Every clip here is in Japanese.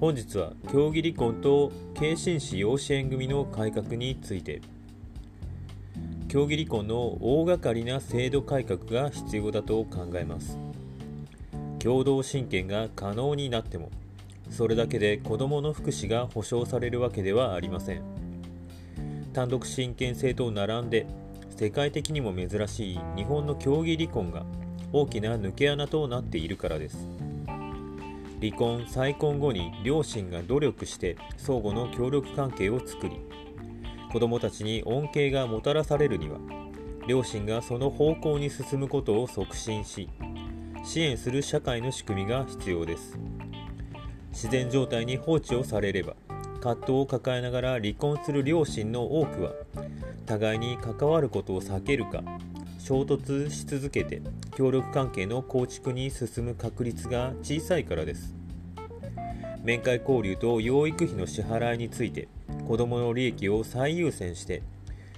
本日は競技離婚と継親子養子縁組の改革について。競技離婚の大掛かりな制度改革が必要だと考えます。共同親権が可能になってもそれだけで子どもの福祉が保障されるわけではありません。単独親権制と並んで世界的にも珍しい日本の競技離婚が大きな抜け穴となっているからです。離婚再婚後に両親が努力して相互の協力関係を作り子どもたちに恩恵がもたらされるには両親がその方向に進むことを促進し支援する社会の仕組みが必要です。自然状態に放置をされれば葛藤を抱えながら離婚する両親の多くは互いに関わることを避けるか衝突し続けて協力関係の構築に進む確率が小さいからです。面会交流と養育費の支払いについて子どもの利益を最優先して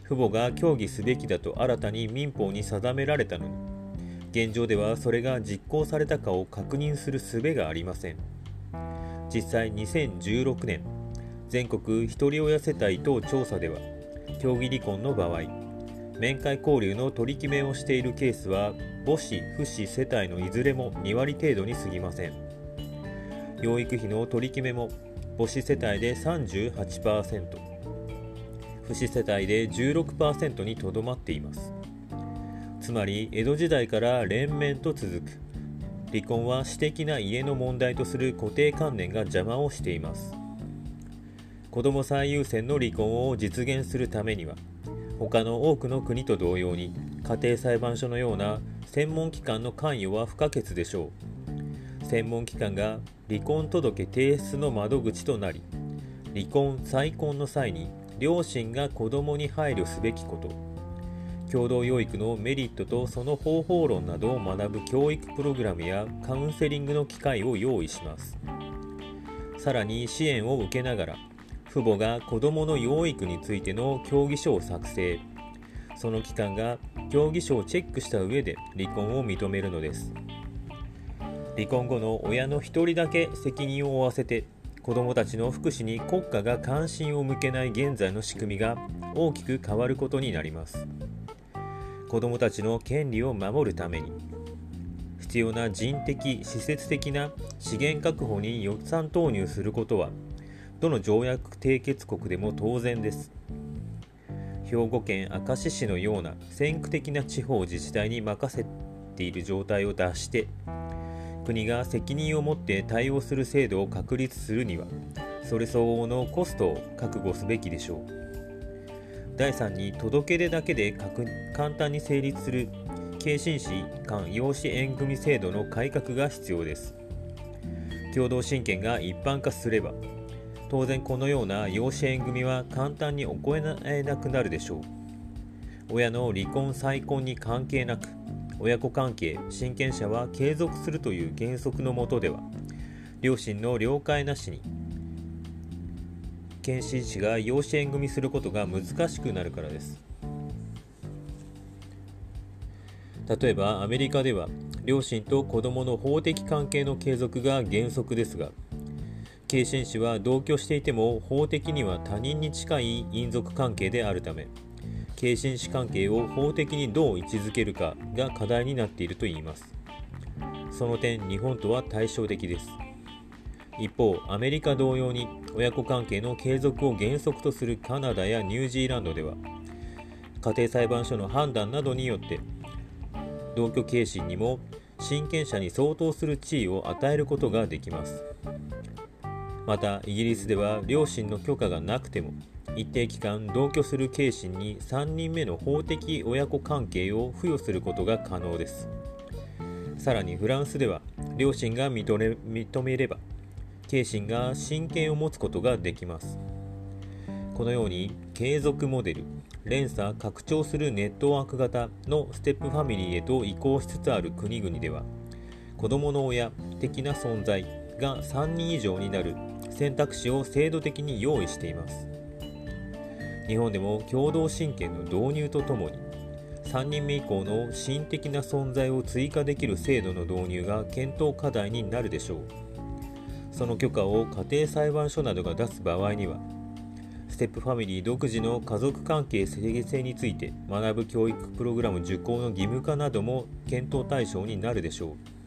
父母が協議すべきだと新たに民法に定められたのに現状ではそれが実行されたかを確認する術がありません。実際2016年全国ひとり親世帯等調査では協議離婚の場合面会交流の取り決めをしているケースは母子、父子世帯のいずれも2割程度に過ぎません。養育費の取り決めも母子世帯で38%父子世帯で16%にとどまっています。つまり江戸時代から連綿と続く。離婚は私的な家の問題とする固定観念が邪魔をしています。子ども最優先の離婚を実現するためには他の多くの国と同様に家庭裁判所のような専門機関の関与は不可欠でしょう。専門機関が離婚届提出の窓口となり離婚再婚の際に両親が子供に配慮すべきこと共同養育のメリットとその方法論などを学ぶ教育プログラムやカウンセリングの機会を用意します。さらに支援を受けながら父母が子どもの養育についての協議書を作成。その機関が協議書をチェックした上で離婚を認めるのです。離婚後の親の1人だけ責任を負わせて子どもたちの福祉に国家が関心を向けない現在の仕組みが大きく変わることになります。子どもたちの権利を守るために必要な人的・施設的な資源確保に予算投入することはどの条約締結国でも当然です。兵庫県明石市のような先駆的な地方自治体に任せている状態を脱して国が責任を持って対応する制度を確立するにはそれ相応のコストを覚悟すべきでしょう。第3に届け出だけで簡単に成立する継親子間養子縁組制度の改革が必要です。共同親権が一般化すれば当然このような養子縁組は簡単に行えなくなるでしょう。親の離婚再婚に関係なく親子関係親権者は継続するという原則のもとでは両親の了解なしに検診士が養子縁組することが難しくなるからです。例えばアメリカでは両親と子どもの法的関係の継続が原則ですが継親氏は同居していても法的には他人に近い姻族関係であるため継親氏関係を法的にどう位置づけるかが課題になっているといいます。その点日本とは対照的です。一方アメリカ同様に親子関係の継続を原則とするカナダやニュージーランドでは家庭裁判所の判断などによって同居継親にも親権者に相当する地位を与えることができます。またイギリスでは両親の許可がなくても一定期間同居する継親に3人目の法的親子関係を付与することが可能です。さらにフランスでは両親が認めれば継親が親権を持つことができます。このように継続モデル連鎖拡張するネットワーク型のステップファミリーへと移行しつつある国々では子どもの親的な存在が3人以上になる選択肢を制度的に用意しています。日本でも共同親権の導入とともに3人目以降の心的な存在を追加できる制度の導入が検討課題になるでしょう。その許可を家庭裁判所などが出す場合にはステップファミリー独自の家族関係整性について学ぶ教育プログラム受講の義務化なども検討対象になるでしょう。